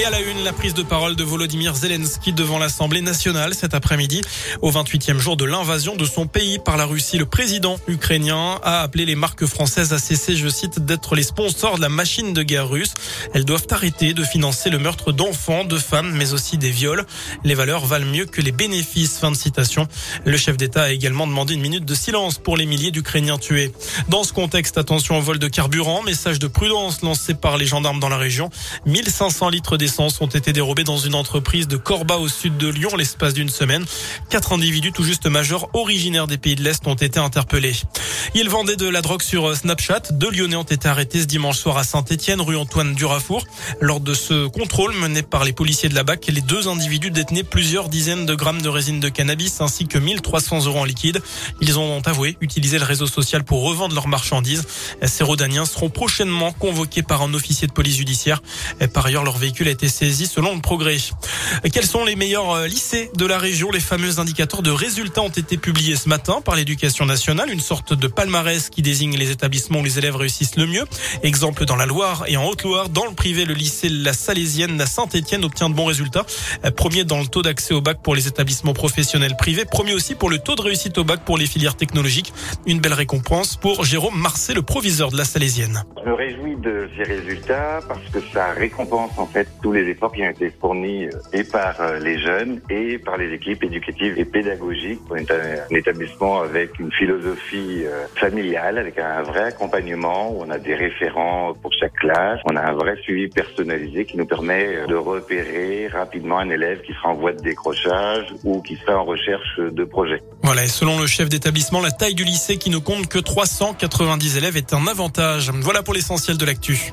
Et à la une, la prise de parole de Volodymyr Zelensky devant l'Assemblée nationale cet après-midi. Au 28e jour de l'invasion de son pays par la Russie, le président ukrainien a appelé les marques françaises à cesser, je cite, d'être les sponsors de la machine de guerre russe. Elles doivent arrêter de financer le meurtre d'enfants, de femmes, mais aussi des viols. Les valeurs valent mieux que les bénéfices. Fin de citation. Le chef d'État a également demandé une minute de silence pour les milliers d'Ukrainiens tués. Dans ce contexte, attention au vol de carburant. Message de prudence lancé par les gendarmes dans la région. 1500 litres d'essence ont été dérobés dans une entreprise de Corba au sud de Lyon l'espace d'une semaine. Quatre individus tout juste majeurs originaires des pays de l'Est ont été interpellés. Ils vendaient de la drogue sur Snapchat. Deux Lyonnais ont été arrêtés ce dimanche soir à Saint-Etienne, rue Antoine Durafour. Lors de ce contrôle mené par les policiers de la BAC, les deux individus détenaient plusieurs dizaines de grammes de résine de cannabis ainsi que 1300 euros en liquide. Ils ont avoué utiliser le réseau social pour revendre leurs marchandises. Ces Rodaniens seront prochainement convoqués par un officier de police judiciaire. Par ailleurs, leur véhicule a été saisi selon le progrès. Quels sont les meilleurs euh, lycées de la région? Les fameux indicateurs de résultats ont été publiés ce matin par l'éducation nationale, une sorte de palmarès qui désigne les établissements où les élèves réussissent le mieux. Exemple dans la Loire et en Haute-Loire, dans le privé, le lycée La Salésienne, la Saint-Étienne obtient de bons résultats. Euh, premier dans le taux d'accès au bac pour les établissements professionnels privés. Premier aussi pour le taux de réussite au bac pour les filières technologiques. Une belle récompense pour Jérôme Marcet, le proviseur de La Salésienne. Je me réjouis de ces résultats parce que ça récompense en fait tous les efforts qui ont été fournis euh, et par euh, les jeunes et par les équipes éducatives et pédagogiques. On est un établissement avec une philosophie euh, familiale, avec un vrai accompagnement où on a des référents pour chaque classe. On a un vrai suivi personnalisé qui nous permet de repérer rapidement un élève qui sera en voie de décrochage ou qui sera en recherche de projet. Voilà, et selon le chef d'établissement, la taille du lycée qui ne compte que 390 élèves est un avantage. Voilà pour l'essentiel de l'actu.